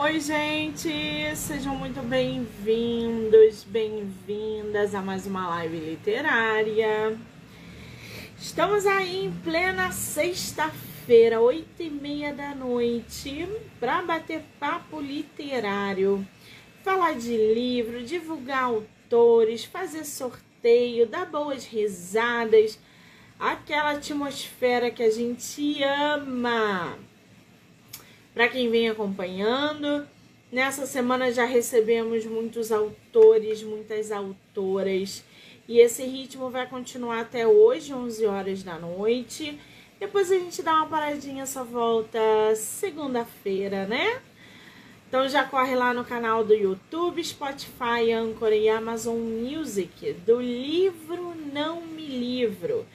Oi, gente, sejam muito bem-vindos, bem-vindas a mais uma live literária. Estamos aí em plena sexta-feira, oito e meia da noite, para bater papo literário, falar de livro, divulgar autores, fazer sorteio, dar boas risadas, aquela atmosfera que a gente ama. Para quem vem acompanhando, nessa semana já recebemos muitos autores, muitas autoras. E esse ritmo vai continuar até hoje, 11 horas da noite. Depois a gente dá uma paradinha, só volta segunda-feira, né? Então já corre lá no canal do YouTube, Spotify, Anchor e Amazon Music, do livro Não Me Livro.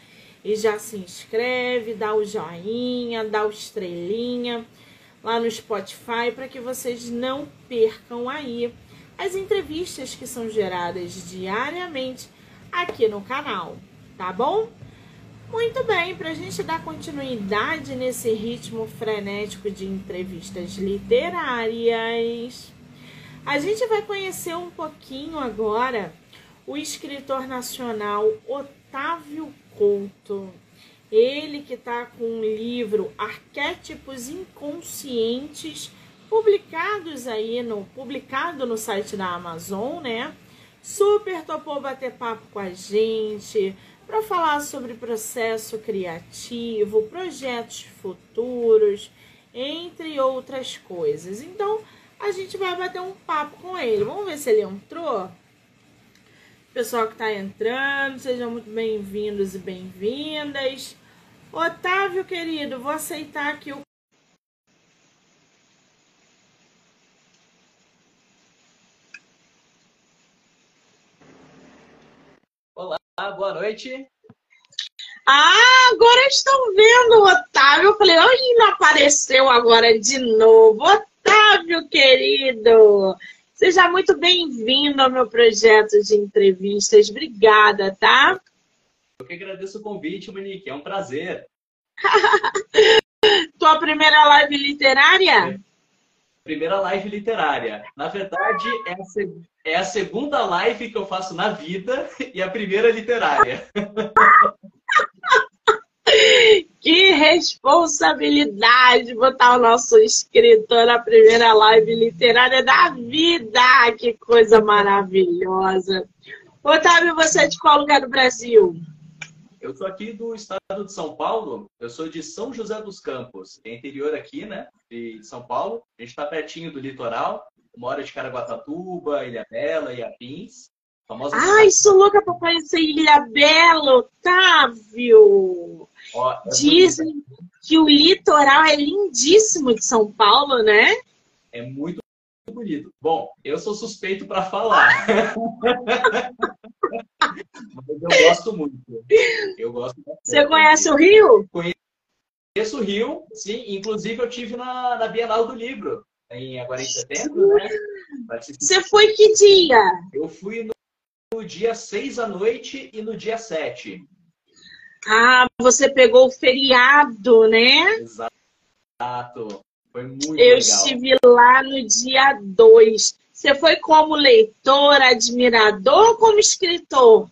E já se inscreve, dá o joinha, dá o estrelinha lá no Spotify para que vocês não percam aí as entrevistas que são geradas diariamente aqui no canal, tá bom? Muito bem, para a gente dar continuidade nesse ritmo frenético de entrevistas literárias, a gente vai conhecer um pouquinho agora o escritor nacional Otávio Couto. Ele que está com um livro Arquétipos Inconscientes, publicados aí no publicado no site da Amazon, né? Super topou bater papo com a gente para falar sobre processo criativo, projetos futuros, entre outras coisas. Então, a gente vai bater um papo com ele. Vamos ver se ele entrou? Pessoal que está entrando, sejam muito bem-vindos e bem-vindas. Otávio, querido, vou aceitar aqui o. Olá, boa noite. Ah, agora estão vendo o Otávio. Eu falei, ai, não apareceu agora de novo. Otávio, querido. Seja muito bem-vindo ao meu projeto de entrevistas. Obrigada, tá? Eu que agradeço o convite, Monique. É um prazer. Tua primeira live literária? Primeira live literária. Na verdade, é a, é a segunda live que eu faço na vida e a primeira literária. Que responsabilidade botar o nosso escritor na primeira live literária da vida! Que coisa maravilhosa! Otávio, você é de qual lugar do Brasil? Eu sou aqui do estado de São Paulo. Eu sou de São José dos Campos, é interior aqui, né? De São Paulo. A gente está pertinho do litoral. Mora de Caraguatatuba, Ilha Bela, Iapins. Famosa Ai, sou louca para conhecer Ilha Bela, Otávio! Ó, é Dizem que o litoral é lindíssimo de São Paulo, né? É muito bonito. Bom, eu sou suspeito para falar. Mas eu gosto muito. Eu gosto Você conhece o Rio? Conheço o Rio, sim. Inclusive eu tive na, na Bienal do Livro, em, agora em setembro, né? Você foi que dia? Eu fui no, no dia 6 à noite e no dia 7. Ah, você pegou o feriado, né? Exato. Foi muito Eu legal. estive lá no dia 2. Você foi como leitor, admirador ou como escritor?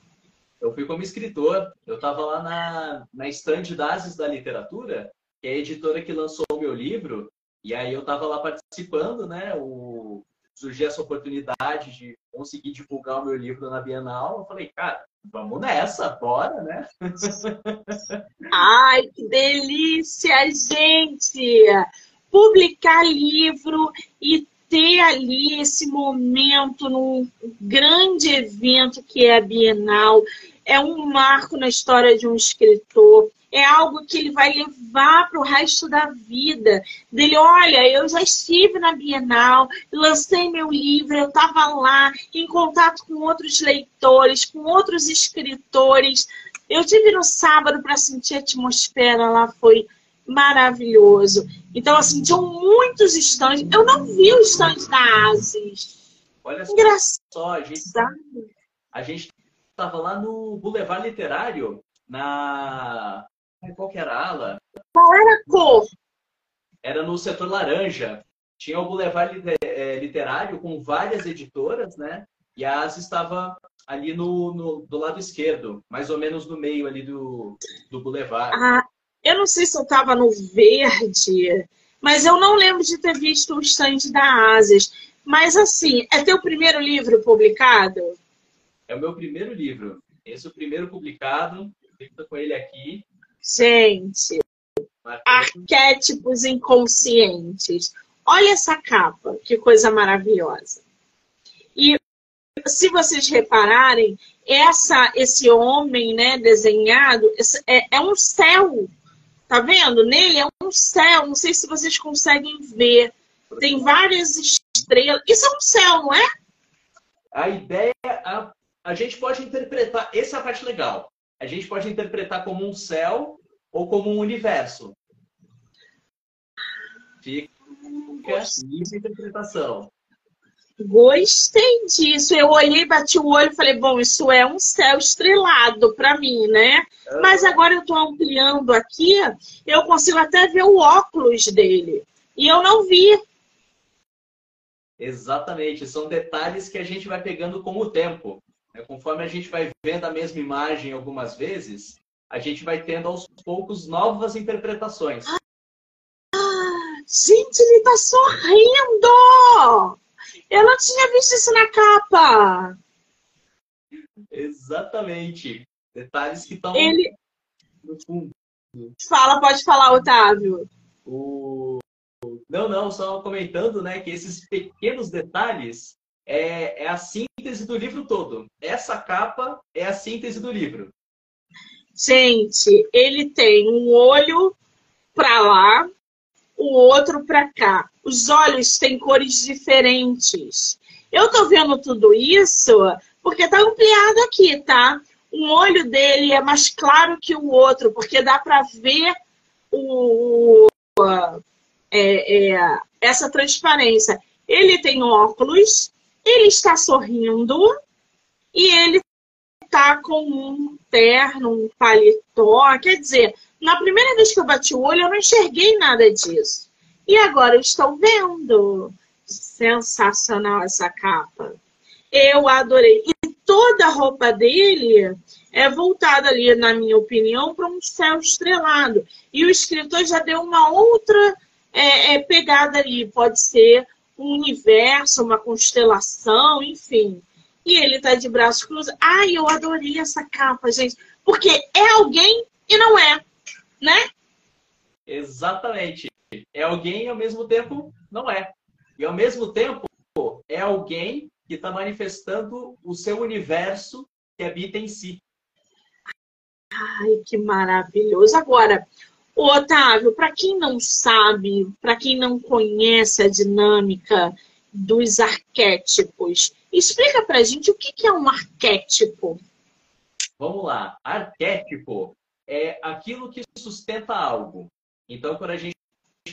Eu fui como escritor. Eu estava lá na, na estande da Ases da Literatura, que é a editora que lançou o meu livro. E aí eu estava lá participando, né? O, surgiu essa oportunidade de conseguir divulgar o meu livro na Bienal. Eu falei, cara, vamos nessa, bora, né? Ai, que delícia, gente! Publicar livro e ter ali esse momento num grande evento que é a Bienal, é um marco na história de um escritor, é algo que ele vai levar para o resto da vida. Dele, olha, eu já estive na Bienal, lancei meu livro, eu estava lá em contato com outros leitores, com outros escritores. Eu tive no sábado para sentir a atmosfera lá, foi maravilhoso. Então, assim, tinham muitos estandes. Eu não vi o estande da Asis. Olha só, Engraçado. a gente a gente estava lá no Boulevard Literário, na qual que era a ala? Qual era a cor? Era no setor laranja. tinha o Boulevard é, Literário com várias editoras, né? E a ASA estava ali no, no, do lado esquerdo, mais ou menos no meio ali do, do Boulevard. Ah, eu não sei se eu estava no verde, mas eu não lembro de ter visto o stand da Asas. Mas assim, é teu primeiro livro publicado? É o meu primeiro livro. Esse é o primeiro publicado. Estou com ele aqui. Gente, arquétipos inconscientes. Olha essa capa, que coisa maravilhosa. E se vocês repararem, essa, esse homem né, desenhado é, é um céu. Tá vendo? Nele é um céu. Não sei se vocês conseguem ver. Tem várias estrelas. Isso é um céu, não é? A ideia, a, a gente pode interpretar. Essa é a parte legal. A gente pode interpretar como um céu ou como um universo. Fica livre interpretação. Gostei disso. Eu olhei, bati o olho e falei, bom, isso é um céu estrelado para mim, né? Mas agora eu estou ampliando aqui, eu consigo até ver o óculos dele. E eu não vi. Exatamente. São detalhes que a gente vai pegando com o tempo. Né? Conforme a gente vai vendo a mesma imagem algumas vezes, a gente vai tendo aos poucos novas interpretações. Ah, gente, ele está sorrindo! Eu não tinha visto isso na capa. Exatamente. Detalhes que estão ele... no fundo. Fala, pode falar, Otávio. O... Não, não, só comentando né, que esses pequenos detalhes é, é a síntese do livro todo. Essa capa é a síntese do livro. Gente, ele tem um olho para lá, o outro para cá. Os olhos têm cores diferentes. Eu tô vendo tudo isso porque tá ampliado aqui, tá? Um olho dele é mais claro que o outro, porque dá para ver o, é, é, essa transparência. Ele tem óculos, ele está sorrindo e ele está com um terno, um paletó. Quer dizer, na primeira vez que eu bati o olho, eu não enxerguei nada disso. E agora eu estou vendo. Sensacional essa capa. Eu adorei. E toda a roupa dele é voltada ali, na minha opinião, para um céu estrelado. E o escritor já deu uma outra é, é, pegada ali. Pode ser um universo, uma constelação, enfim. E ele está de braços cruzados. Ai, eu adorei essa capa, gente. Porque é alguém e não é né? Exatamente. É alguém e ao mesmo tempo não é. E ao mesmo tempo é alguém que está manifestando o seu universo que habita em si. Ai, que maravilhoso. Agora, Otávio, para quem não sabe, para quem não conhece a dinâmica dos arquétipos, explica para a gente o que é um arquétipo. Vamos lá. Arquétipo é aquilo que sustenta algo. Então, quando a gente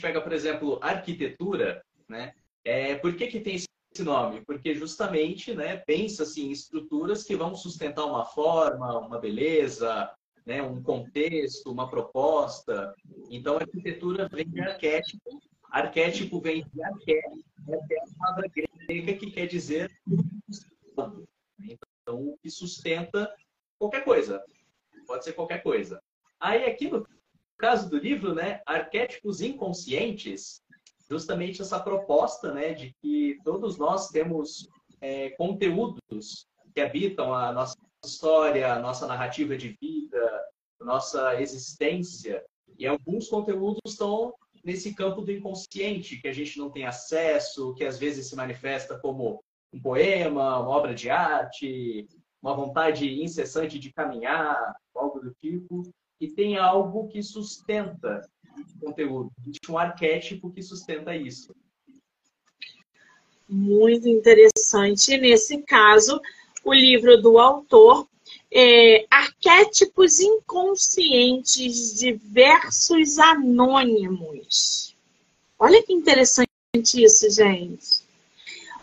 pega, por exemplo, arquitetura, né? É, por que, que tem esse nome? Porque justamente né, pensa-se em estruturas que vão sustentar uma forma, uma beleza, né, um contexto, uma proposta. Então, arquitetura vem de arquétipo. Arquétipo vem de arqué, é a palavra grega que quer dizer então, o que sustenta qualquer coisa. Pode ser qualquer coisa. Aí aqui no caso do livro, né, arquétipos inconscientes, justamente essa proposta, né, de que todos nós temos é, conteúdos que habitam a nossa história, a nossa narrativa de vida, nossa existência, e alguns conteúdos estão nesse campo do inconsciente, que a gente não tem acesso, que às vezes se manifesta como um poema, uma obra de arte, uma vontade incessante de caminhar, algo do tipo e tem algo que sustenta o conteúdo. Existe um arquétipo que sustenta isso. Muito interessante. Nesse caso, o livro do autor é Arquétipos Inconscientes Diversos Anônimos. Olha que interessante isso, gente.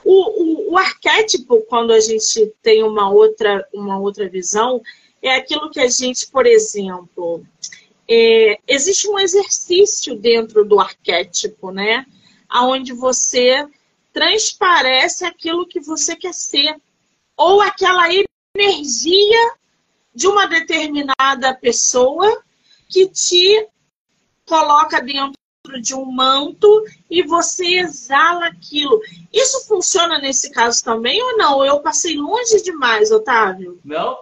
O, o, o, arquétipo, quando a gente tem uma outra, uma outra visão, é aquilo que a gente, por exemplo, é, existe um exercício dentro do arquétipo, né? aonde você transparece aquilo que você quer ser ou aquela energia de uma determinada pessoa que te coloca dentro de um manto e você exala aquilo. Isso funciona nesse caso também ou não? Eu passei longe demais, Otávio? Não,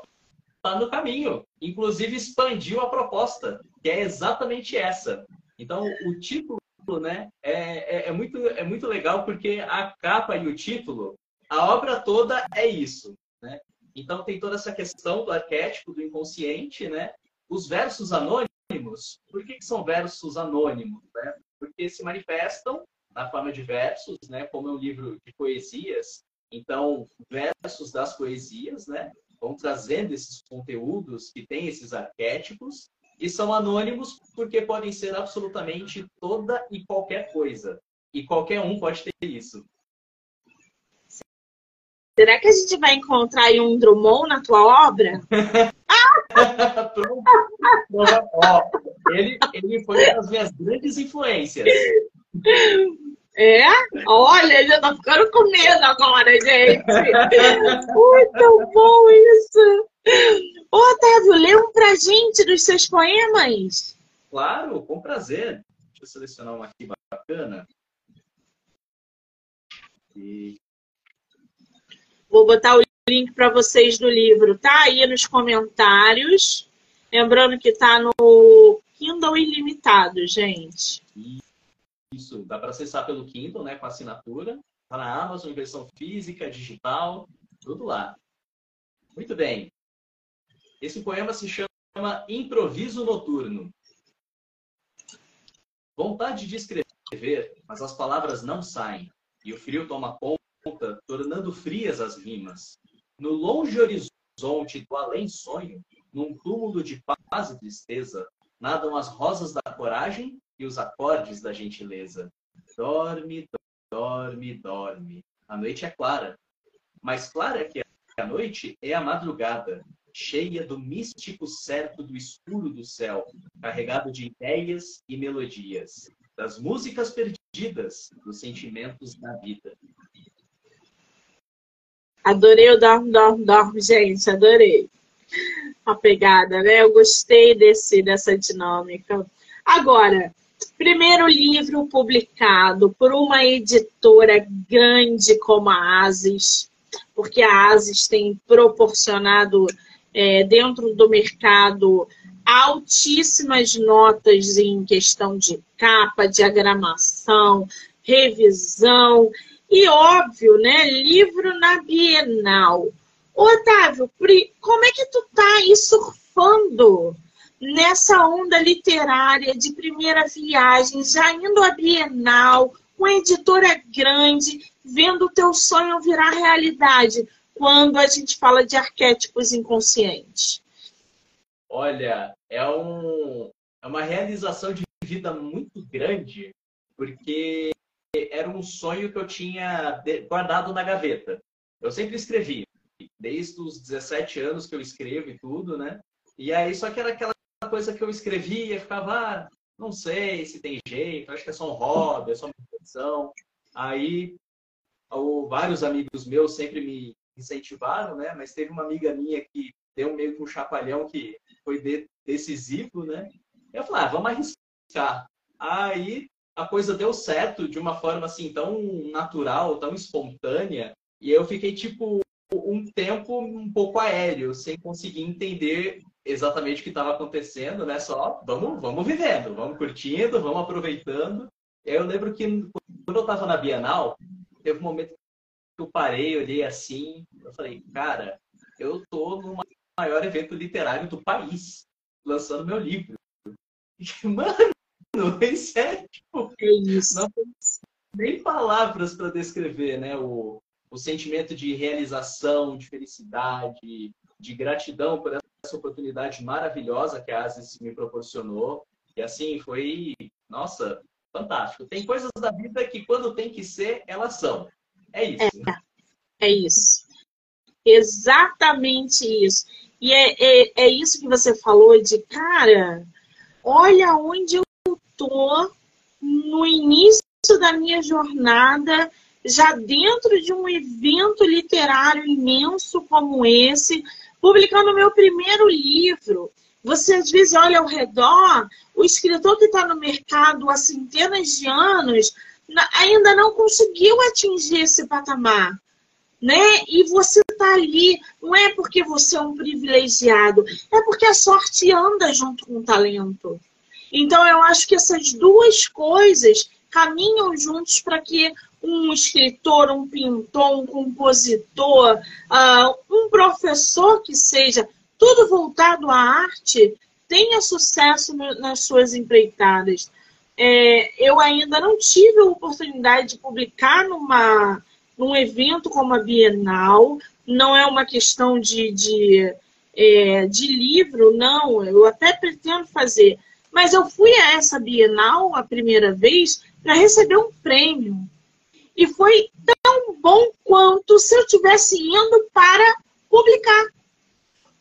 está no caminho. Inclusive expandiu a proposta, que é exatamente essa. Então, o título né, é, é, é, muito, é muito legal porque a capa e o título, a obra toda é isso. Né? Então, tem toda essa questão do arquétipo, do inconsciente, né? Os versos anônimos, por que, que são versos anônimos? Né? Porque se manifestam na forma de versos, né? Como é um livro de poesias, então versos das poesias, né? Vão trazendo esses conteúdos que têm esses arquétipos e são anônimos porque podem ser absolutamente toda e qualquer coisa. E qualquer um pode ter isso. Será que a gente vai encontrar aí um Drummond na tua obra? Ó, ele, ele foi uma das minhas grandes influências. É? Olha, já tá ficando com medo agora, gente. Muito bom isso. Ô, Otávio, lê um pra gente dos seus poemas. Claro, com prazer. Deixa eu selecionar um aqui bacana. E... Vou botar o link para vocês do livro, tá aí nos comentários. Lembrando que tá no Kindle Ilimitado, gente. Isso, dá para acessar pelo Kindle, né, com assinatura. Tá na Amazon, em versão física, digital, tudo lá. Muito bem. Esse poema se chama Improviso Noturno. Vontade de escrever, mas as palavras não saem, e o frio toma conta, tornando frias as rimas. No longe horizonte do além-sonho, num túmulo de paz e tristeza, nadam as rosas da coragem os acordes da gentileza. Dorme, dorme, dorme. A noite é clara. Mais clara que a noite é a madrugada, cheia do místico certo do escuro do céu, carregado de ideias e melodias, das músicas perdidas, dos sentimentos da vida. Adorei o Dorme, Dorme, Dorme, gente, adorei a pegada, né? Eu gostei desse, dessa dinâmica. Agora, primeiro livro publicado por uma editora grande como a Asis, porque a Asis tem proporcionado é, dentro do mercado altíssimas notas em questão de capa, diagramação, revisão e óbvio, né, livro na Bienal. Otávio, como é que tu tá aí surfando nessa onda literária de primeira viagem, já indo à Bienal, com editora grande, vendo o teu sonho virar realidade, quando a gente fala de arquétipos inconscientes? Olha, é, um, é uma realização de vida muito grande, porque era um sonho que eu tinha guardado na gaveta. Eu sempre escrevi, desde os 17 anos que eu escrevo e tudo, né? E aí, só que era aquela coisa que eu escrevia, ficava, ah, não sei se tem jeito, acho que é só um hobby, é só uma intenção. Aí, vários amigos meus sempre me incentivaram, né? Mas teve uma amiga minha que deu meio que um chapalhão que foi decisivo, né? Eu falei, ah, vamos arriscar. Aí a coisa deu certo de uma forma assim tão natural, tão espontânea, e eu fiquei tipo um tempo um pouco aéreo, sem conseguir entender exatamente o que estava acontecendo, né? Só vamos, vamos vivendo, vamos curtindo, vamos aproveitando. Eu lembro que quando eu estava na Bienal, teve um momento que eu parei, olhei assim, eu falei, cara, eu tô no maior evento literário do país, lançando meu livro. Mano, isso é tipo, é isso. não tem nem palavras para descrever, né? O, o sentimento de realização, de felicidade, de gratidão por essa oportunidade maravilhosa que a Asis me proporcionou. E assim, foi, nossa, fantástico. Tem coisas da vida que quando tem que ser, elas são. É isso. É, é isso. Exatamente isso. E é, é, é isso que você falou de, cara, olha onde eu tô no início da minha jornada, já dentro de um evento literário imenso como esse, publicando meu primeiro livro. Você às vezes olha ao redor, o escritor que está no mercado há centenas de anos ainda não conseguiu atingir esse patamar. Né? E você está ali, não é porque você é um privilegiado, é porque a sorte anda junto com o talento. Então, eu acho que essas duas coisas caminham juntos para que um escritor, um pintor, um compositor, uh, um professor que seja, tudo voltado à arte, tenha sucesso no, nas suas empreitadas. É, eu ainda não tive a oportunidade de publicar numa, num evento como a Bienal, não é uma questão de, de, é, de livro, não, eu até pretendo fazer, mas eu fui a essa Bienal a primeira vez para receber um prêmio. E foi tão bom quanto se eu tivesse indo para publicar.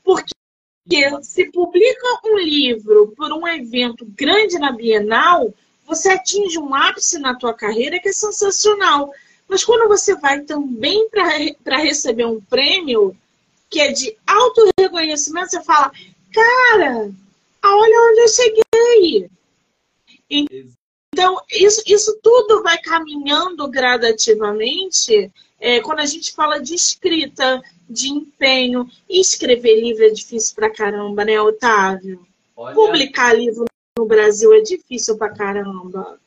Porque se publica um livro por um evento grande na Bienal, você atinge um ápice na tua carreira que é sensacional. Mas quando você vai também para receber um prêmio que é de auto reconhecimento, você fala, cara, olha onde eu cheguei. Então, isso, isso tudo vai caminhando gradativamente é, quando a gente fala de escrita, de empenho. E escrever livro é difícil pra caramba, né, Otávio? Olha, Publicar livro no Brasil é difícil pra caramba.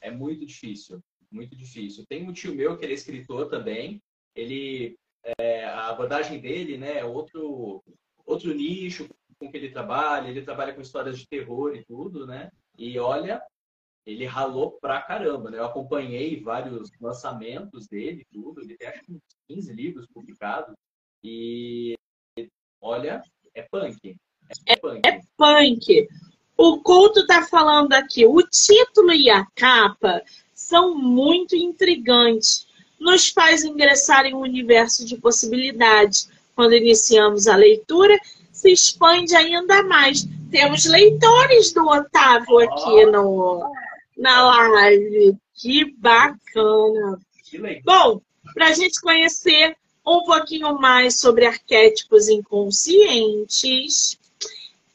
É muito difícil, muito difícil. Tem um tio meu que ele é escritor também. Ele, é, a abordagem dele, né, é outro, outro nicho com que ele trabalha. Ele trabalha com histórias de terror e tudo, né? E olha, ele ralou pra caramba, né? Eu acompanhei vários lançamentos dele, tudo. Ele tem acho que uns 15 livros publicados. E olha, é punk. É, é punk. É punk. O Couto tá falando aqui, o título e a capa são muito intrigantes. Nos faz ingressar em um universo de possibilidades. Quando iniciamos a leitura, se expande ainda mais. Temos leitores do Otávio aqui no, na live. Que bacana. Bom, para a gente conhecer um pouquinho mais sobre arquétipos inconscientes,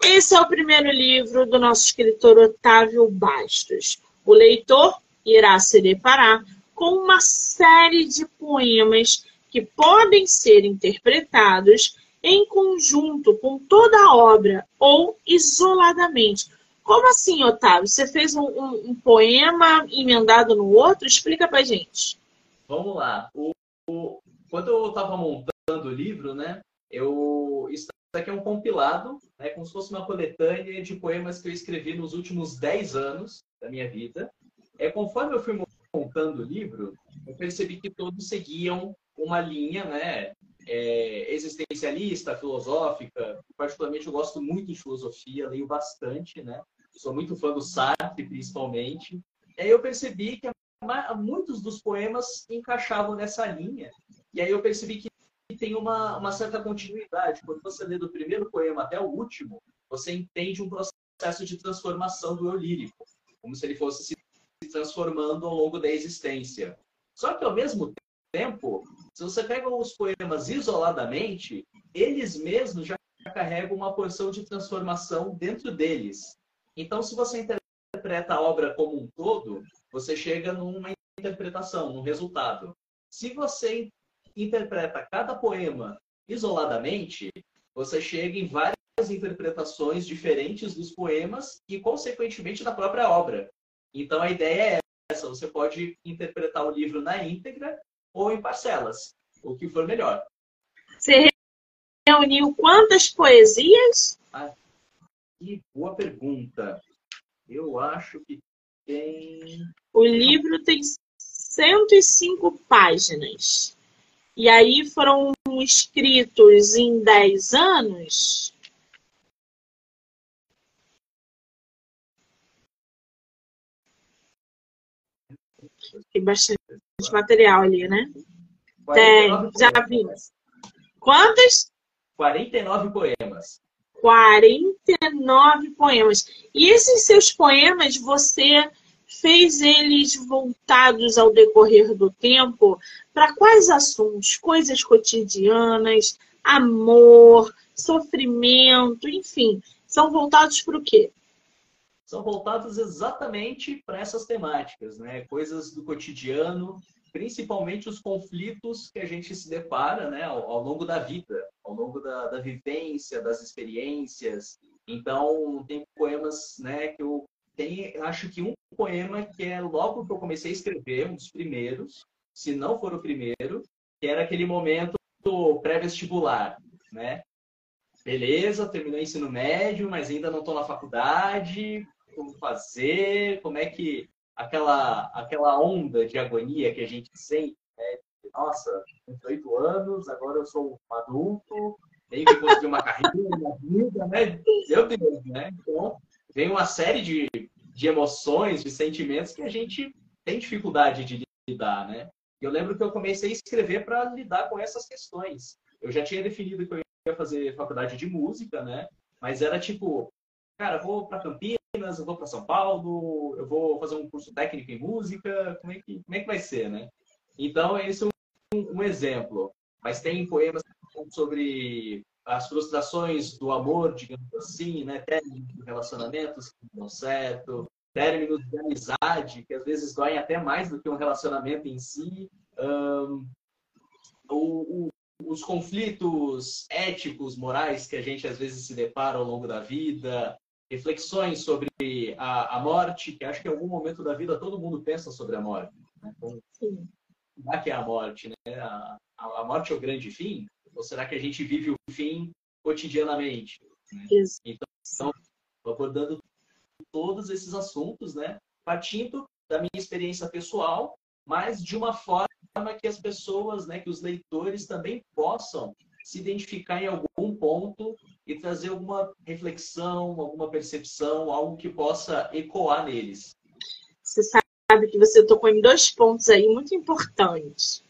esse é o primeiro livro do nosso escritor Otávio Bastos. O leitor irá se deparar com uma série de poemas que podem ser interpretados em conjunto com toda a obra ou isoladamente, como assim, Otávio? Você fez um, um, um poema emendado no outro? Explica pra gente. Vamos lá. O, o, quando eu estava montando o livro, né, eu, isso aqui é um compilado, né, como se fosse uma coletânea de poemas que eu escrevi nos últimos 10 anos da minha vida. É, conforme eu fui montando o livro, eu percebi que todos seguiam uma linha né, é, existencialista, filosófica. Particularmente, eu gosto muito de filosofia, leio bastante, né? Sou muito fã do Sartre, principalmente. E aí eu percebi que muitos dos poemas encaixavam nessa linha. E aí eu percebi que tem uma, uma certa continuidade. Quando você lê do primeiro poema até o último, você entende um processo de transformação do eu lírico, como se ele fosse se transformando ao longo da existência. Só que, ao mesmo tempo, se você pega os poemas isoladamente, eles mesmos já carregam uma porção de transformação dentro deles. Então, se você interpreta a obra como um todo, você chega numa interpretação, num resultado. Se você interpreta cada poema isoladamente, você chega em várias interpretações diferentes dos poemas e, consequentemente, da própria obra. Então, a ideia é essa: você pode interpretar o livro na íntegra ou em parcelas, o que for melhor. Você reuniu quantas poesias? Ah, que boa pergunta. Eu acho que tem. O livro tem 105 páginas. E aí foram escritos em 10 anos. Tem bastante material ali, né? Tem, já vi. Quantos? 49 poemas. 49 poemas. E esses seus poemas você fez eles voltados ao decorrer do tempo para quais assuntos? Coisas cotidianas, amor, sofrimento, enfim. São voltados para o quê? São voltados exatamente para essas temáticas, né? Coisas do cotidiano, principalmente os conflitos que a gente se depara né, ao, ao longo da vida, ao longo da, da, vivência, das experiências. Então, tem poemas né, que eu tenho, acho que um poema que é logo que eu comecei a escrever, um dos primeiros, se não for o primeiro, que era aquele momento pré-vestibular, né? Beleza, terminei o ensino médio, mas ainda não estou na faculdade, como fazer, como é que aquela, aquela onda de agonia que a gente sente, né? Nossa, 28 anos, agora eu sou um adulto, tenho que construir uma carreira na vida, né? Meu Deus, né? Então, vem uma série de, de emoções, de sentimentos que a gente tem dificuldade de lidar, né? Eu lembro que eu comecei a escrever para lidar com essas questões. Eu já tinha definido que eu ia fazer faculdade de música, né? Mas era tipo, cara, vou para Campinas, eu vou para São Paulo, eu vou fazer um curso técnico em música, como é que, como é que vai ser, né? Então, esse é um, um exemplo. Mas tem poemas sobre as frustrações do amor, digamos assim, né? Términos de relacionamentos que não dão certo, términos de amizade, que às vezes doem até mais do que um relacionamento em si. Um, o, o, os conflitos éticos, morais que a gente às vezes se depara ao longo da vida, reflexões sobre a, a morte, que acho que em algum momento da vida todo mundo pensa sobre a morte. Né? Então, será que é a morte? Né? A, a, morte é o grande fim? Ou será que a gente vive o fim cotidianamente? Né? Então, abordando todos esses assuntos, né? partindo da minha experiência pessoal, mas de uma forma que as pessoas, né, que os leitores também possam se identificar em algum ponto e trazer alguma reflexão, alguma percepção, algo que possa ecoar neles. Você sabe que você tocou em dois pontos aí muito importantes.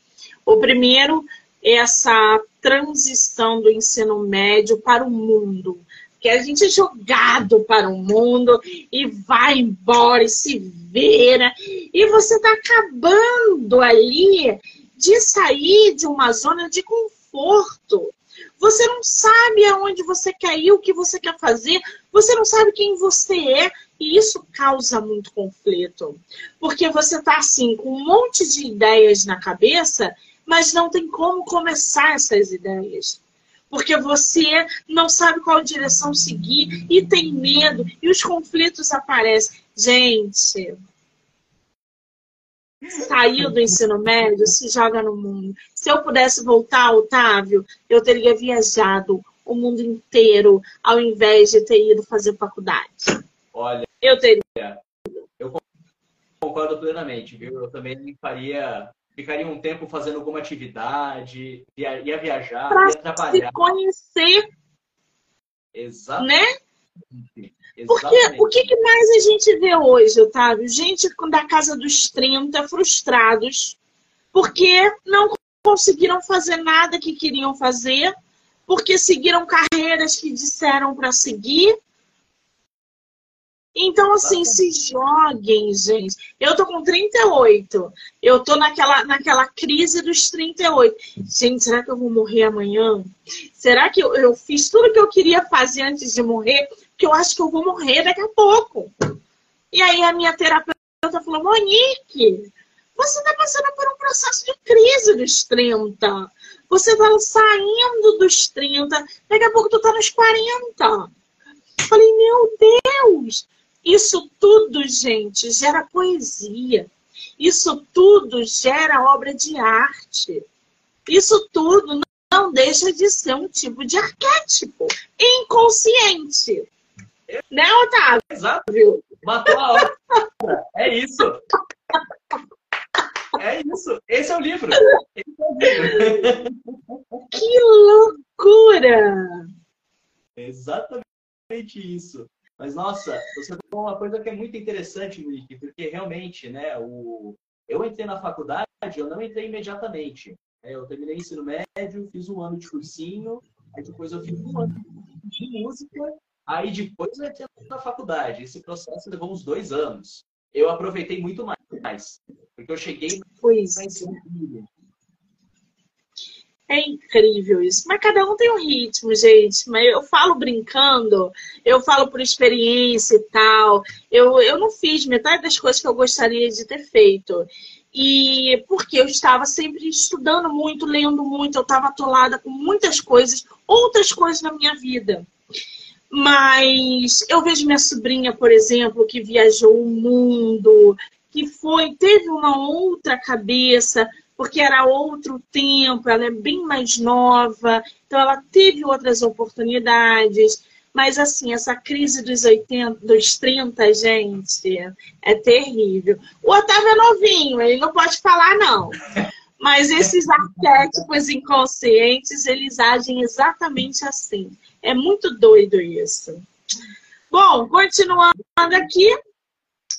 O primeiro é essa transição do ensino médio para o mundo. Que a gente é jogado para o mundo e vai embora e se vira. E você está acabando ali de sair de uma zona de conforto. Você não sabe aonde você quer ir, o que você quer fazer, você não sabe quem você é, e isso causa muito conflito. Porque você está assim, com um monte de ideias na cabeça, mas não tem como começar essas ideias. Porque você não sabe qual direção seguir e tem medo, e os conflitos aparecem. Gente, saiu do ensino médio, se joga no mundo. Se eu pudesse voltar, Otávio, eu teria viajado o mundo inteiro ao invés de ter ido fazer faculdade. Olha, eu teria. Eu concordo plenamente, viu? Eu também faria, ficaria um tempo fazendo alguma atividade, ia, ia viajar, pra ia trabalhar. Se conhecer. Exato. Né? Porque o que, que, mais a gente vê hoje, Otávio? Gente da casa dos 30 frustrados porque não conseguiram fazer nada que queriam fazer, porque seguiram carreiras que disseram para seguir. Então, assim, se joguem, gente. Eu tô com 38. Eu tô naquela, naquela crise dos 38. Gente, será que eu vou morrer amanhã? Será que eu, eu fiz tudo que eu queria fazer antes de morrer? Que eu acho que eu vou morrer daqui a pouco. E aí a minha terapeuta falou, Monique, você está passando por um processo de crise dos 30. Você está saindo dos 30, daqui a pouco tu está nos 40. Eu falei, meu Deus! Isso tudo, gente, gera poesia. Isso tudo gera obra de arte. Isso tudo não deixa de ser um tipo de arquétipo inconsciente. Né, Otávio? Exato. Matou a obra. É isso. É isso. Esse é o livro. Esse é o livro. Que loucura! Exatamente isso. Mas, nossa, você falou uma coisa que é muito interessante, Wiki, porque realmente, né, o... eu entrei na faculdade, eu não entrei imediatamente. É, eu terminei ensino médio, fiz um ano de cursinho, aí depois eu fiz um ano de música Aí depois eu entrei na faculdade. Esse processo levou uns dois anos. eu aproveitei muito mais. Porque eu cheguei pois. mais é incrível isso. Mas cada um tem um ritmo, gente. Mas eu falo brincando, eu falo por experiência e tal. Eu, eu não fiz metade das coisas que eu gostaria de ter feito. E porque eu estava sempre estudando muito, lendo muito, eu estava atolada com muitas coisas, outras coisas na minha vida. Mas eu vejo minha sobrinha, por exemplo, que viajou o mundo, que foi, teve uma outra cabeça, porque era outro tempo, ela é bem mais nova, então ela teve outras oportunidades. Mas, assim, essa crise dos 80, dos 30, gente, é terrível. O Otávio é novinho, ele não pode falar, não. Mas esses arquétipos inconscientes, eles agem exatamente assim. É muito doido isso. Bom, continuando aqui.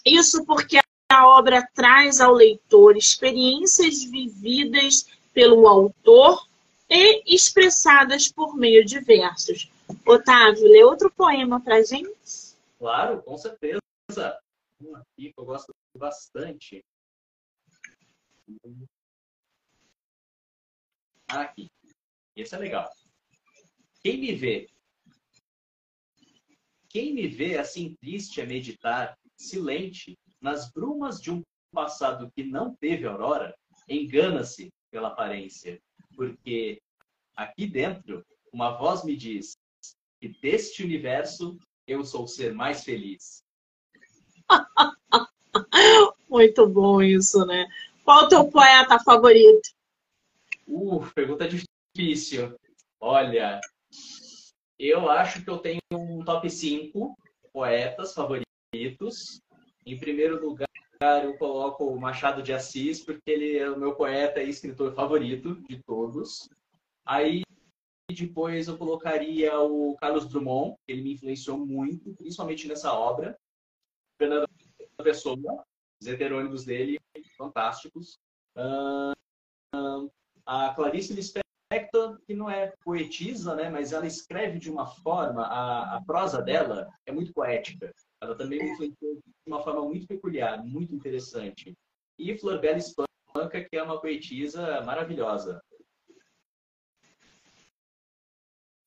Isso porque a obra traz ao leitor experiências vividas pelo autor e expressadas por meio de versos. Otávio, lê outro poema para gente? Claro, com certeza. Um aqui que eu gosto bastante. Aqui. Esse é legal. Quem me vê? Quem me vê assim triste a meditar, silente, nas brumas de um passado que não teve aurora, engana-se pela aparência, porque aqui dentro uma voz me diz que deste universo eu sou o ser mais feliz. Muito bom isso, né? Qual o teu poeta favorito? Uh, pergunta difícil. Olha, eu acho que eu tenho um top 5 poetas favoritos. Em primeiro lugar, eu coloco o Machado de Assis, porque ele é o meu poeta e escritor favorito de todos. Aí depois eu colocaria o Carlos Drummond, ele me influenciou muito, principalmente nessa obra. Fernando Pessoa, os heterônimos dele, fantásticos. Uh, a Clarice Lispector, que não é poetisa, né, mas ela escreve de uma forma, a, a prosa dela é muito poética. Ela também me influenciou de uma forma muito peculiar, muito interessante. E Flor Bela Espanca, que é uma poetisa maravilhosa.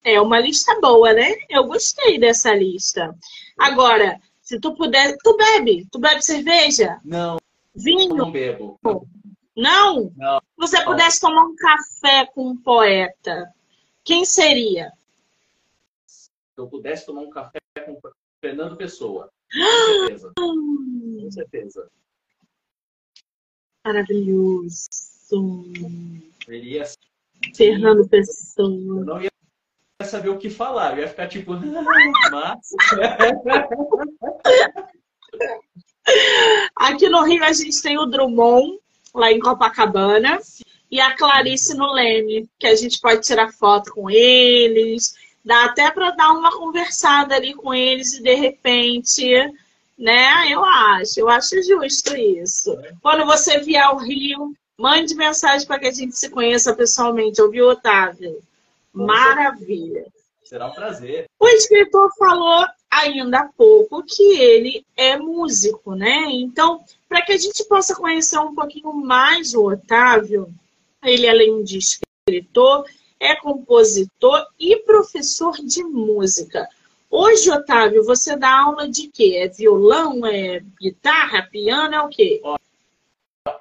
É uma lista boa, né? Eu gostei dessa lista. Agora, se tu puder, tu bebe? Tu bebe cerveja? Não. Vinho? Não bebo. Não? Não. Se você pudesse tomar um café com um poeta, quem seria? Se eu pudesse tomar um café com Fernando Pessoa. Com certeza. Com certeza. Maravilhoso. Seria. Fernando Pessoa. Eu não ia saber o que falar. Eu ia ficar tipo, mas... Aqui no Rio a gente tem o Drummond, lá em Copacabana, e a Clarice no Leme, que a gente pode tirar foto com eles, Dá até para dar uma conversada ali com eles e de repente, né? Eu acho, eu acho justo isso. Quando você vier ao Rio, mande mensagem para que a gente se conheça pessoalmente, ouviu, Otávio? Maravilha. Será um prazer. O escritor falou ainda há pouco que ele é músico, né? Então, para que a gente possa conhecer um pouquinho mais o Otávio, ele além de escritor, é compositor e professor de música. Hoje, Otávio, você dá aula de quê? É violão, é guitarra, piano, é o quê? Ó,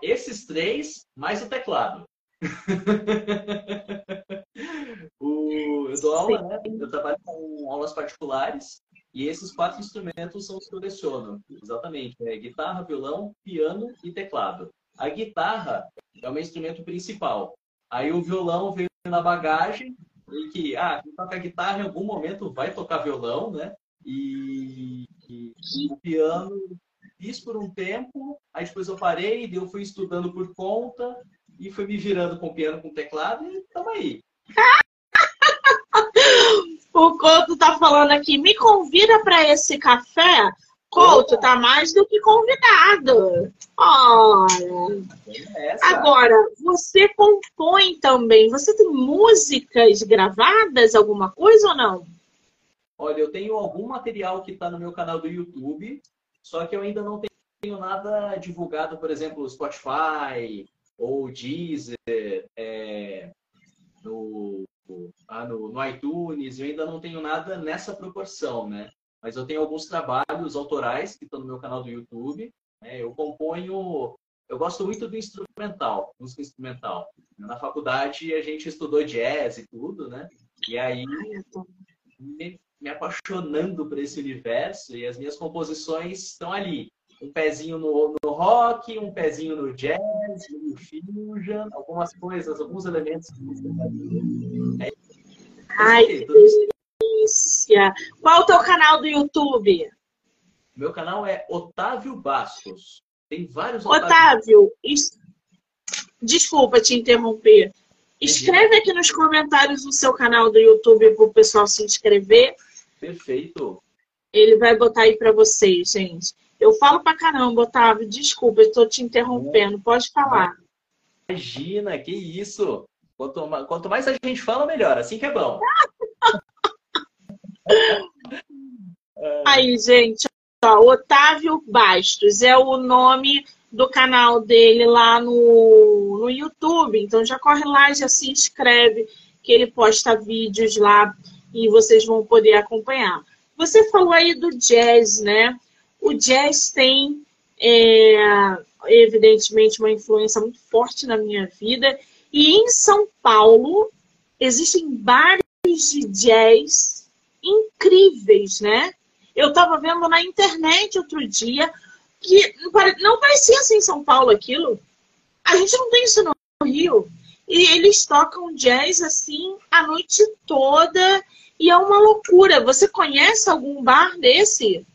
esses três, mais o teclado. o, eu dou aula, né? Eu trabalho com aulas particulares e esses quatro instrumentos são os que eu leciono. Exatamente. É guitarra, violão, piano e teclado. A guitarra é o meu instrumento principal. Aí o violão veio na bagagem e que, ah, quem toca guitarra em algum momento vai tocar violão, né? E, e o piano fiz por um tempo, aí depois eu parei, eu fui estudando por conta e fui me virando com piano, com teclado e tamo aí. O Couto tá falando aqui, me convida para esse café Couto tá mais do que convidado. Olha. Agora, você compõe também. Você tem músicas gravadas, alguma coisa ou não? Olha, eu tenho algum material que está no meu canal do YouTube, só que eu ainda não tenho tenho nada divulgado, por exemplo, Spotify ou Deezer, é, no, ah, no, iTunes, eu ainda não tenho nada nessa proporção, né? Mas eu tenho alguns trabalhos autorais que estão no meu canal do YouTube. Né? Eu componho eu gosto muito do instrumental, música instrumental. Na faculdade a gente estudou jazz e tudo, né? E aí me, me apaixonando por esse universo e as minhas composições estão ali. Um pezinho no, no rock, um pezinho no jazz, no fusion, algumas coisas, alguns elementos. É, Ai, que delícia! Qual o teu canal do YouTube? Meu canal é Otávio Bastos. Tem vários. Otávio, es... desculpa te interromper. Escreve aqui nos comentários o seu canal do YouTube para o pessoal se inscrever. Perfeito. Ele vai botar aí para vocês, gente. Eu falo para caramba, Otávio. Desculpa, estou te interrompendo. Pode falar. Imagina, que isso. Quanto, quanto mais a gente fala, melhor. Assim que é bom. aí, gente, Ó, Otávio Bastos é o nome do canal dele lá no, no YouTube. Então já corre lá, já se inscreve, que ele posta vídeos lá e vocês vão poder acompanhar. Você falou aí do jazz, né? O jazz tem, é, evidentemente, uma influência muito forte na minha vida. E em São Paulo existem bares de jazz incríveis, né? Eu estava vendo na internet outro dia que não parecia assim em São Paulo aquilo. A gente não tem isso no Rio. E eles tocam jazz assim a noite toda e é uma loucura. Você conhece algum bar desse?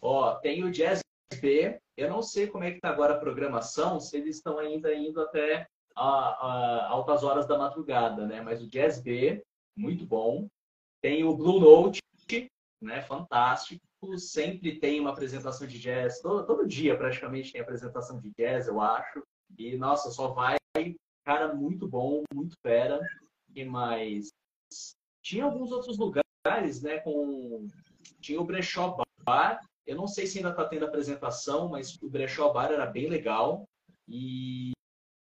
Ó, oh, tem o Jazz B. Eu não sei como é que tá agora a programação, se eles estão ainda indo até a, a, altas horas da madrugada, né? Mas o Jazz B, muito bom. Tem o Blue Note, né? Fantástico. Sempre tem uma apresentação de jazz. Todo, todo dia praticamente tem apresentação de jazz, eu acho. E, nossa, só vai, cara, muito bom, muito fera. E mais. Tinha alguns outros lugares, né? Com. Tinha o Brechó Bar. Eu não sei se ainda está tendo apresentação, mas o Brechó Bar era bem legal. E,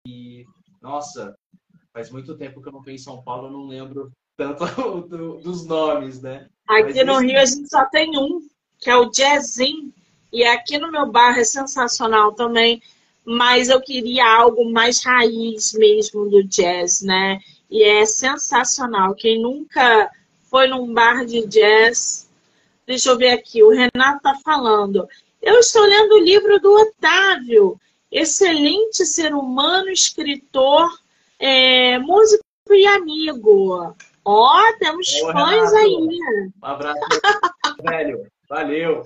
e, nossa, faz muito tempo que eu não estou em São Paulo, eu não lembro tanto do, dos nomes, né? Aqui Mas no Rio a gente só tem um, que é o Jazzin. E aqui no meu bairro é sensacional também. Mas eu queria algo mais raiz mesmo do jazz, né? E é sensacional. Quem nunca foi num bar de jazz. Deixa eu ver aqui, o Renato tá falando. Eu estou lendo o livro do Otávio. Excelente ser humano, escritor, é, músico e amigo. Ó, oh, temos Ô, fãs Renato. aí. Um abraço, velho. Valeu.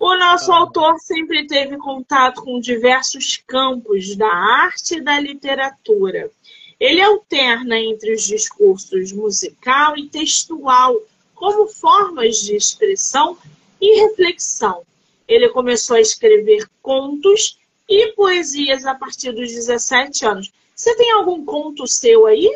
O nosso ah, autor sempre teve contato com diversos campos da arte e da literatura. Ele alterna entre os discursos musical e textual como formas de expressão e reflexão. Ele começou a escrever contos e poesias a partir dos 17 anos. Você tem algum conto seu aí?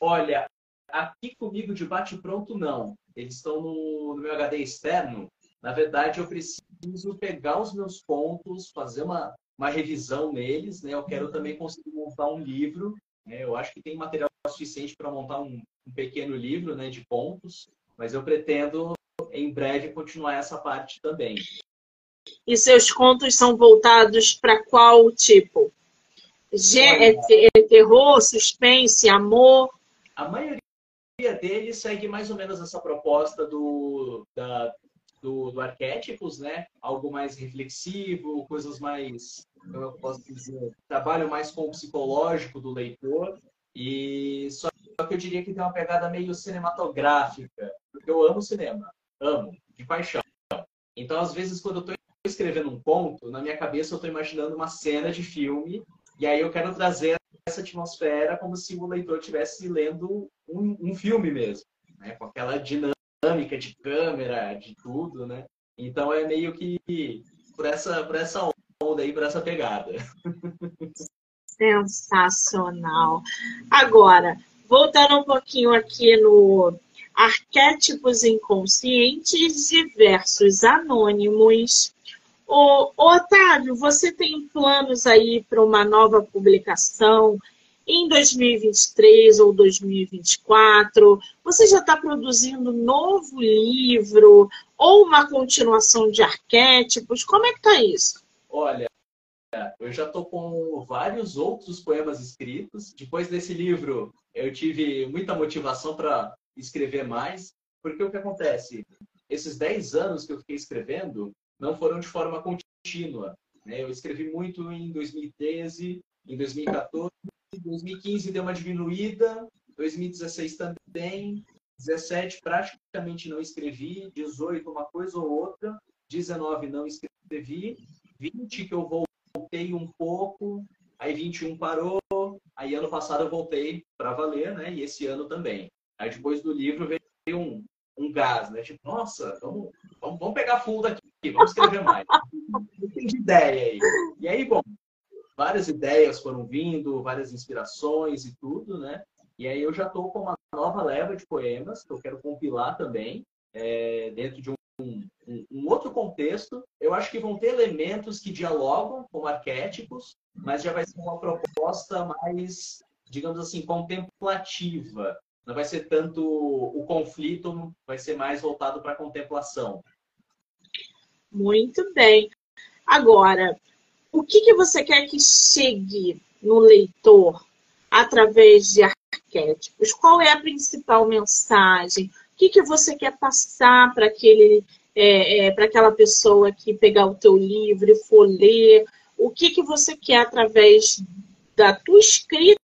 Olha, aqui comigo de bate-pronto não. Eles estão no, no, meu HD externo. Na verdade, eu preciso pegar os meus pontos, fazer uma, uma revisão neles. Né? Eu quero também conseguir montar um livro. Né? Eu acho que tem material suficiente para montar um, um, pequeno livro né, de pontos, mas eu pretendo, em breve, continuar essa parte também. E seus contos são voltados para qual tipo? É, é terror, suspense, amor? A maioria deles segue mais ou menos essa proposta do, da, do, do arquétipos, né? Algo mais reflexivo, coisas mais, eu posso dizer, trabalho mais com o psicológico do leitor. E só que eu diria que tem uma pegada meio cinematográfica, porque eu amo cinema, amo, de paixão. Então, às vezes, quando eu estou escrevendo um ponto, na minha cabeça eu estou imaginando uma cena de filme, e aí eu quero trazer essa atmosfera como se o leitor estivesse lendo um, um, filme mesmo, né? com aquela dinâmica de câmera, de tudo, né? Então é meio que por essa, por essa onda aí, por essa pegada. Sensacional. Agora, voltando um pouquinho aqui no arquétipos inconscientes diversos anônimos. Ô, Otávio, você tem planos aí para uma nova publicação em 2023 ou 2024? Você já está produzindo novo livro ou uma continuação de arquétipos? Como é que está isso? Olha, eu já estou com vários outros poemas escritos. Depois desse livro, eu tive muita motivação para escrever mais, porque o que acontece? Esses 10 anos que eu fiquei escrevendo, não foram de forma contínua. Né? Eu escrevi muito em 2013, em 2014, em 2015 deu uma diminuída, 2016 também, 17 praticamente não escrevi, 18 uma coisa ou outra, 19 não escrevi, 20 que eu voltei um pouco, aí 21 parou, aí ano passado eu voltei para valer, né? E esse ano também. Aí depois do livro veio um, um gás, né? Tipo, nossa, vamos, vamos, vamos pegar fundo aqui vamos escrever mais. Tem de ideia aí. E aí, bom, várias ideias foram vindo, várias inspirações e tudo, né? E aí eu já estou com uma nova leva de poemas que eu quero compilar também, é, dentro de um, um, um, outro contexto. Eu acho que vão ter elementos que dialogam com arquétipos, mas já vai ser uma proposta mais, digamos assim, contemplativa. Não vai ser tanto o conflito, vai ser mais voltado para a contemplação. Muito bem. Agora, o que, que você quer que chegue no leitor através de arquétipos? Qual é a principal mensagem? O que, que você quer passar para aquele é, é, para aquela pessoa que pegar o teu livro e for ler? O que, que você quer através da tua escrita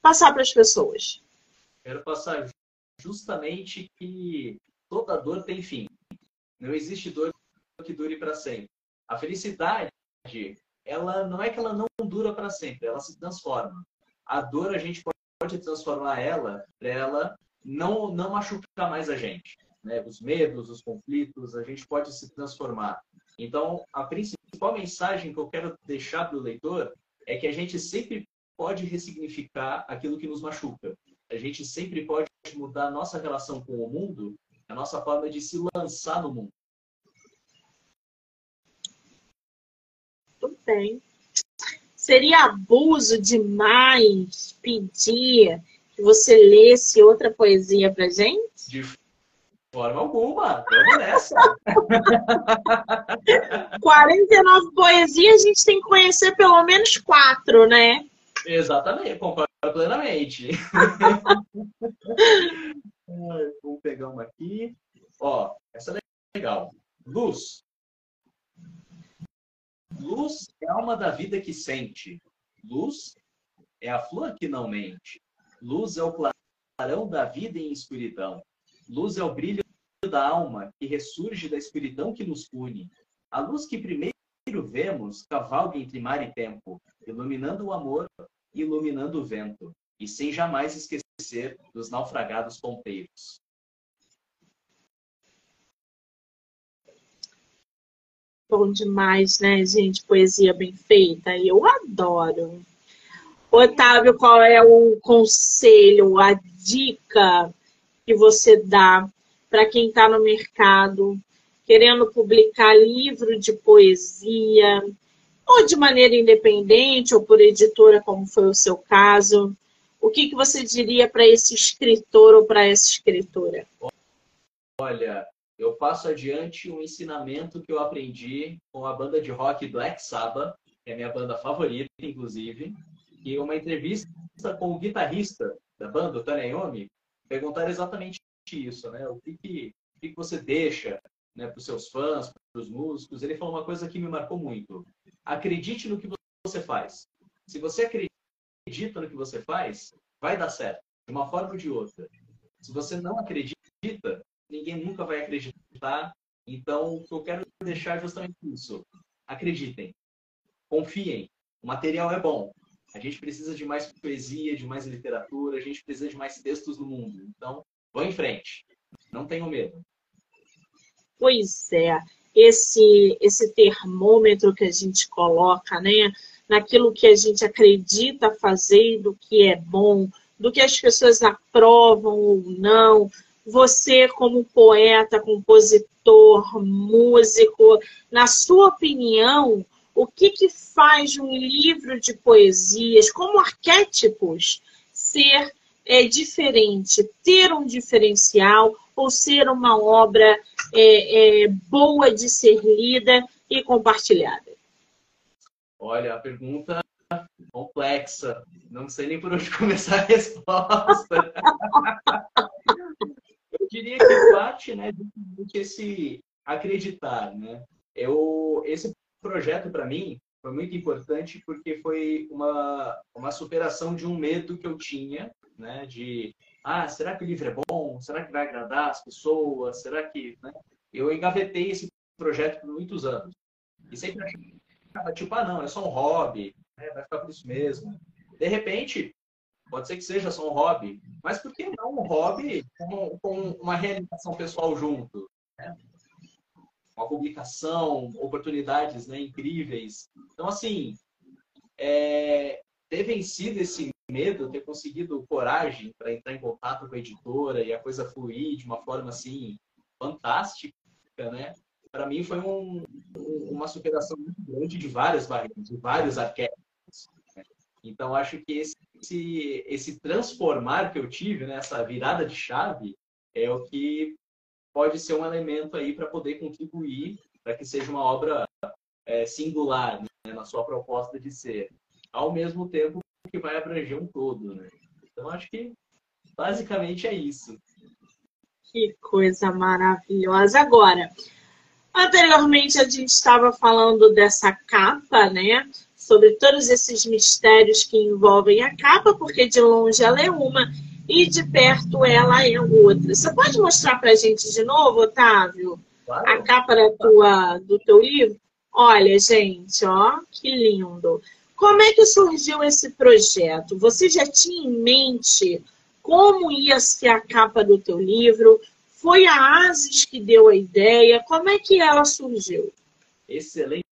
passar para as pessoas? Quero passar justamente que toda dor tem fim. Não existe dor que dure para sempre. A felicidade, ela não é que ela não dura para sempre, ela se transforma. A dor a gente pode transformar ela para ela não não machucar mais a gente, né? Os medos, os conflitos, a gente pode se transformar. Então, a principal mensagem que eu quero deixar para o leitor é que a gente sempre pode ressignificar aquilo que nos machuca. A gente sempre pode mudar a nossa relação com o mundo, a nossa forma de se lançar no mundo. Tem. Seria abuso demais pedir que você lesse outra poesia pra gente? De forma alguma. Vamos nessa. 49 poesias, a gente tem que conhecer pelo menos quatro, né? Exatamente, concordo plenamente. Vamos pegar uma aqui. Ó, essa é legal. Luz. Luz é a alma da vida que sente. Luz é a flor que não mente. Luz é o clarão da vida em escuridão. Luz é o brilho da alma que ressurge da escuridão que nos une. A luz que primeiro vemos cavalga entre mar e tempo, iluminando o amor e iluminando o vento, e sem jamais esquecer dos naufragados ponteiros. Bom demais, né, gente? Poesia bem feita. Eu adoro. Otávio, qual é o conselho, a dica que você dá para quem está no mercado querendo publicar livro de poesia, ou de maneira independente, ou por editora, como foi o seu caso? O que, que você diria para esse escritor ou para essa escritora? Olha, eu passo adiante um ensinamento que eu aprendi com a banda de rock Black Sabbath, que é minha banda favorita, inclusive, e uma entrevista com o guitarrista da banda, o Tony Iommi, perguntaram exatamente isso, né? O que, que, o que você deixa né, para os seus fãs, para os músicos? Ele falou uma coisa que me marcou muito. Acredite no que você faz. Se você acredita no que você faz, vai dar certo, de uma forma ou de outra. Se você não acredita, ninguém nunca vai acreditar. Então, o que eu quero deixar é justamente isso. Acreditem, confiem. O material é bom. A gente precisa de mais poesia, de mais literatura, a gente precisa de mais textos no mundo. Então, vão em frente. Não tenham medo. Pois é. Esse, esse termômetro que a gente coloca, né? Naquilo que a gente acredita fazer, do que é bom, do que as pessoas aprovam ou não, você como poeta, compositor, músico, na sua opinião, o que, que faz um livro de poesias, como arquétipos, ser é, diferente, ter um diferencial ou ser uma obra é, é, boa de ser lida e compartilhada? Olha, a pergunta complexa. Não sei nem por onde começar a resposta. Eu diria que parte né, esse acreditar. Né? Eu, esse projeto, para mim, foi muito importante porque foi uma, uma superação de um medo que eu tinha, né? De, ah, será que o livro é bom? Será que vai agradar as pessoas? Será que... Né? Eu engavetei esse projeto por muitos anos. E sempre achava, tipo, ah, não, é só um hobby, né? vai ficar por isso mesmo. De repente, pode ser que seja só um hobby, mas por que não um hobby com, com uma realização pessoal junto? Né? Uma publicação, oportunidades né, incríveis. Então, assim, é, ter vencido esse medo, ter conseguido coragem para entrar em contato com a editora e a coisa fluir de uma forma assim fantástica, né? Para mim foi um, uma superação muito grande de várias barreiras, de vários arquétipos. Então, acho que esse, esse, esse transformar que eu tive, né, essa virada de chave, é o que pode ser um elemento aí para poder contribuir para que seja uma obra é, singular né, na sua proposta de ser, ao mesmo tempo que vai abranger um todo. Né? Então, acho que basicamente é isso. Que coisa maravilhosa. Agora, anteriormente a gente estava falando dessa capa, né? Sobre todos esses mistérios que envolvem a capa, porque de longe ela é uma e de perto ela é outra. Você pode mostrar para a gente de novo, Otávio, claro. a capa da tua, do teu livro? Olha, gente, ó, que lindo. Como é que surgiu esse projeto? Você já tinha em mente como ia ser a capa do teu livro? Foi a Asis que deu a ideia? Como é que ela surgiu? Excelente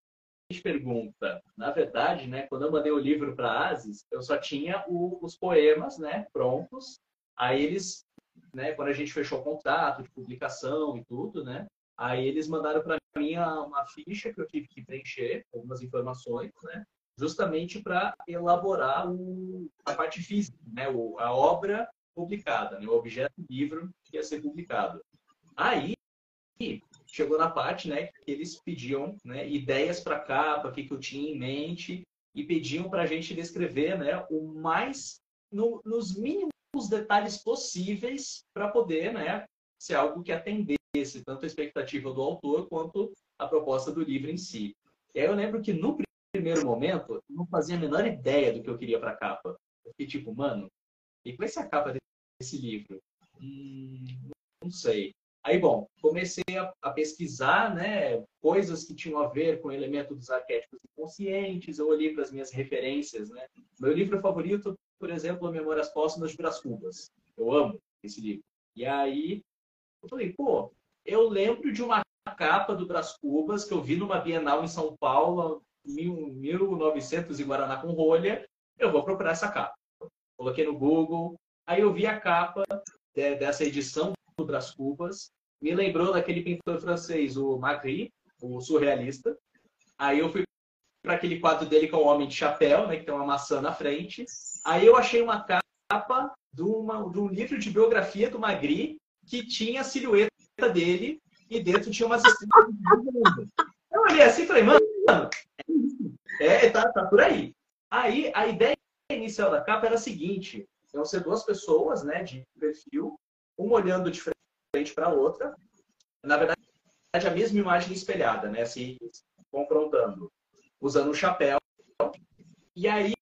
pergunta. Na verdade, né, quando eu mandei o livro para a Asis, eu só tinha o, os poemas né, prontos. Aí eles, né, quando a gente fechou o contrato de publicação e tudo, né, aí eles mandaram para mim uma ficha que eu tive que preencher, algumas informações, né, justamente para elaborar o, a parte física, né, o, a obra publicada, né, o objeto livro que ia ser publicado. Aí chegou na parte né, que eles pediam né, ideias para capa, o que, que eu tinha em mente, e pediam para a gente descrever né, o mais, no, nos mínimos detalhes possíveis para poder né, ser algo que atendesse tanto a expectativa do autor quanto a proposta do livro em si. E aí eu lembro que no primeiro momento não fazia a menor ideia do que eu queria para a capa. Eu fiquei tipo, mano, e com essa capa desse livro? Hum, não sei. Aí, bom, comecei a, a, pesquisar né, coisas que tinham a ver com o elemento dos arquétipos inconscientes, eu olhei para as minhas referências. Né? Meu livro favorito, por exemplo, Memórias Póstumas de Brás Cubas. Eu amo esse livro. E aí, eu falei, pô, eu lembro de uma capa do Brás Cubas que eu vi numa Bienal em São Paulo, 1900 e Guaraná com rolha, eu vou procurar essa capa. Coloquei no Google, aí eu vi a capa dessa edição do Brás Cubas, me lembrou daquele pintor francês, o Magritte, o surrealista. Aí eu fui para aquele quadro dele com o Homem de Chapéu, né, que tem uma maçã na frente. Aí eu achei uma capa de, uma, de um livro de biografia do Magritte que tinha a silhueta dele e dentro tinha umas estrelas do mundo. Eu olhei assim e falei, mano, é, tá, tá por aí. Aí a ideia inicial da capa era a seguinte: iam ser duas pessoas, né, de perfil, uma olhando de frente para a outra. Na verdade, a mesma imagem espelhada, né? Se confrontando, usando o chapéu. E aí,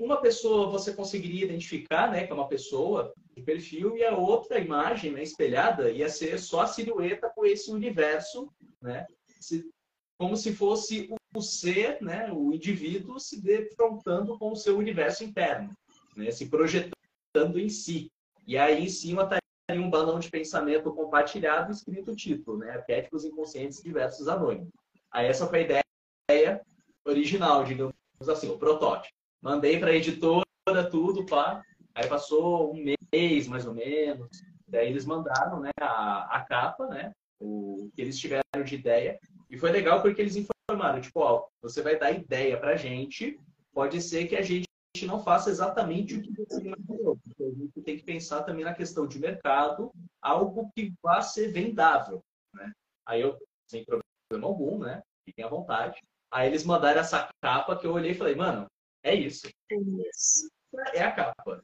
uma pessoa você conseguiria identificar, né, que é uma pessoa de perfil, e a outra imagem né, espelhada ia ser só a silhueta com esse universo, né? Se, como se fosse o ser, né, o indivíduo se defrontando com o seu universo interno, né, se projetando em si. E aí em cima está um balão de pensamento compartilhado escrito título, né? Arquétipos inconscientes diversos anônimos. Aí essa foi a ideia original, digamos assim, o protótipo. Mandei para a editora tudo, pá. Aí passou um mês, mais ou menos. Daí eles mandaram né, a, a capa, né? O que eles tiveram de ideia. E foi legal porque eles informaram, tipo, ó, você vai dar ideia pra gente, pode ser que a gente não faça exatamente o que você imaginou. A gente tem que pensar também na questão de mercado, algo que vá ser vendável, né? Aí eu, sem problema algum, né? Fiquem à vontade. Aí eles mandaram essa capa que eu olhei e falei, mano, é isso. É isso. É a capa.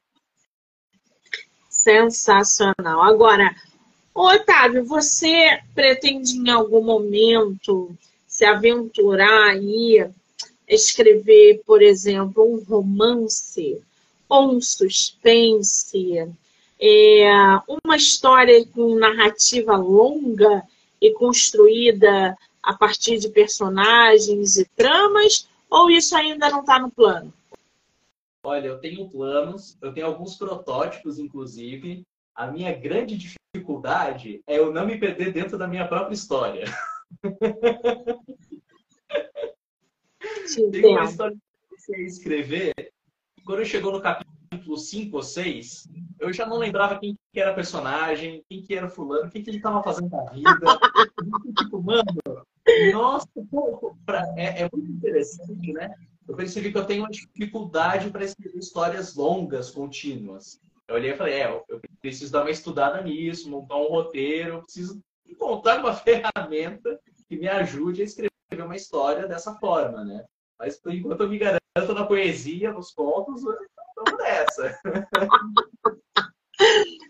Sensacional. Agora, Otávio, você pretende em algum momento se aventurar aí, escrever, por exemplo, um romance ou um suspense, é, uma história com narrativa longa e construída a partir de personagens e tramas, ou isso ainda não está no plano? Olha, eu tenho planos, eu tenho alguns protótipos, inclusive. A minha grande dificuldade é eu não me perder dentro da minha própria história. Tem uma história que você escrever. Quando chegou no capítulo 5 ou 6, eu já não lembrava quem que era personagem, quem que era fulano, o que, que ele estava fazendo na vida. tipo, mano, nossa, pô, pra, é, é muito interessante, né? eu percebi que eu tenho uma dificuldade para escrever histórias longas, contínuas. Eu olhei e falei, é, eu preciso dar uma estudada nisso, montar um roteiro, eu preciso encontrar uma ferramenta que me ajude a escrever uma história dessa forma, né? Mas por enquanto eu me garanto na poesia, nos contos, vamos nessa.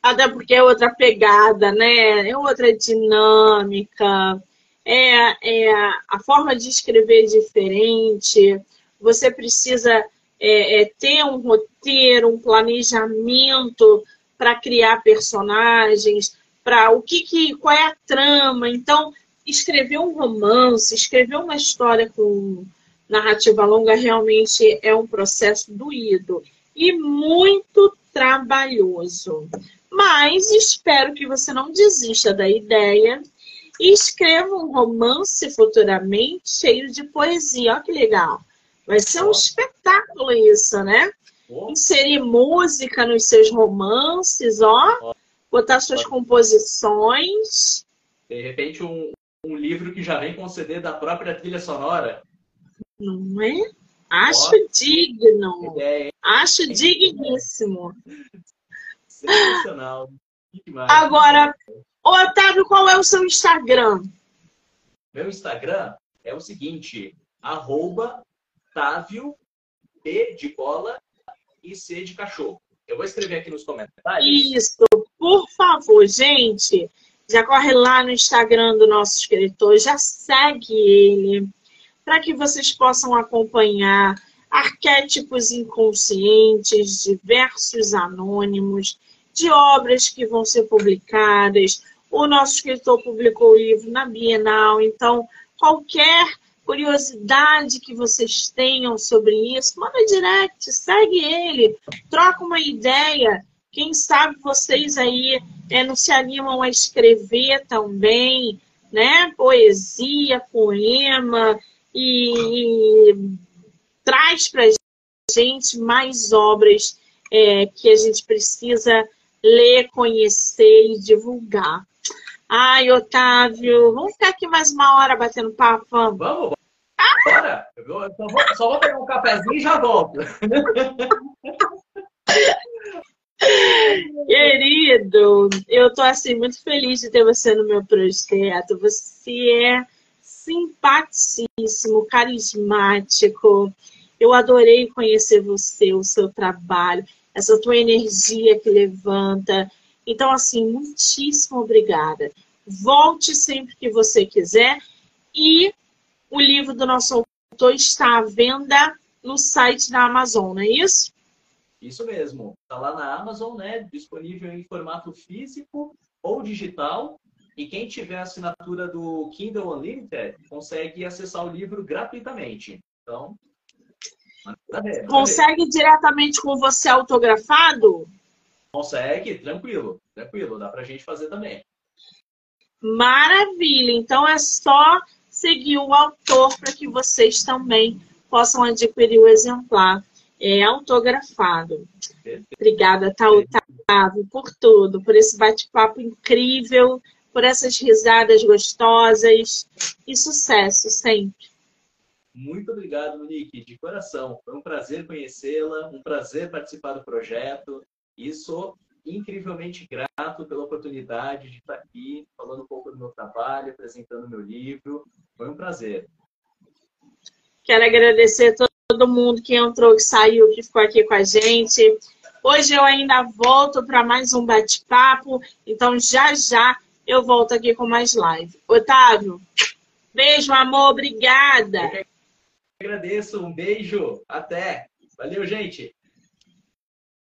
Até porque é outra pegada, né? É outra dinâmica. É, é a forma de escrever é diferente você precisa é, é, ter um roteiro, um planejamento para criar personagens, para o que, que qual é a trama. Então, escrever um romance, escrever uma história com narrativa longa realmente é um processo doído e muito trabalhoso. Mas espero que você não desista da ideia e escreva um romance futuramente cheio de poesia. Olha que legal! Vai ser um espetáculo isso, né? Inserir música nos seus romances, ó. Botar suas composições. De repente, um, um livro que já vem com CD da própria trilha sonora. Não é? Acho digno. Ideia, Acho digníssimo. Sensacional. Agora, Otávio, qual é o seu Instagram? Meu Instagram é o seguinte, arroba Otávio, B de bola e C de cachorro. Eu vou escrever aqui nos comentários. Isso, por favor, gente. Já corre lá no Instagram do nosso escritor, já segue ele, para que vocês possam acompanhar arquétipos inconscientes, diversos anônimos, de obras que vão ser publicadas. O nosso escritor publicou o livro na Bienal, então qualquer curiosidade que vocês tenham sobre isso, manda direct, segue ele, troca uma ideia. Quem sabe vocês aí é, não se animam a escrever também, né? Poesia, poema e, e traz para gente mais obras é, que a gente precisa ler, conhecer e divulgar. Ai, Otávio, vamos ficar aqui mais uma hora batendo papo? Vamos, vamos Bora! Eu só, vou, só vou pegar um cafezinho e já volto. Querido, eu tô assim muito feliz de ter você no meu projeto. Você é simpaticíssimo, carismático. Eu adorei conhecer você, o seu trabalho, essa tua energia que levanta. Então, assim, muitíssimo obrigada. Volte sempre que você quiser e o livro do nosso autor está à venda no site da Amazon, não é isso? Isso mesmo. Está lá na Amazon, né? Disponível em formato físico ou digital. E quem tiver a assinatura do Kindle Unlimited consegue acessar o livro gratuitamente. Então, consegue diretamente com você autografado? Consegue, tranquilo, tranquilo. Dá para a gente fazer também. Maravilha. Então é só seguir o autor para que vocês também possam adquirir o exemplar é, autografado. Obrigada, Tauta. Otávio, por tudo, por esse bate-papo incrível, por essas risadas gostosas e sucesso sempre. Muito obrigado, Monique, de coração. Foi um prazer conhecê-la, um prazer participar do projeto e sou incrivelmente grato pela oportunidade de estar aqui falando um pouco do meu trabalho, apresentando meu livro. Foi um prazer. Quero agradecer a todo mundo que entrou, que saiu, que ficou aqui com a gente. Hoje eu ainda volto para mais um bate-papo, então já já eu volto aqui com mais live. Otávio, beijo, amor, obrigada. Eu agradeço, um beijo, até. Valeu, gente.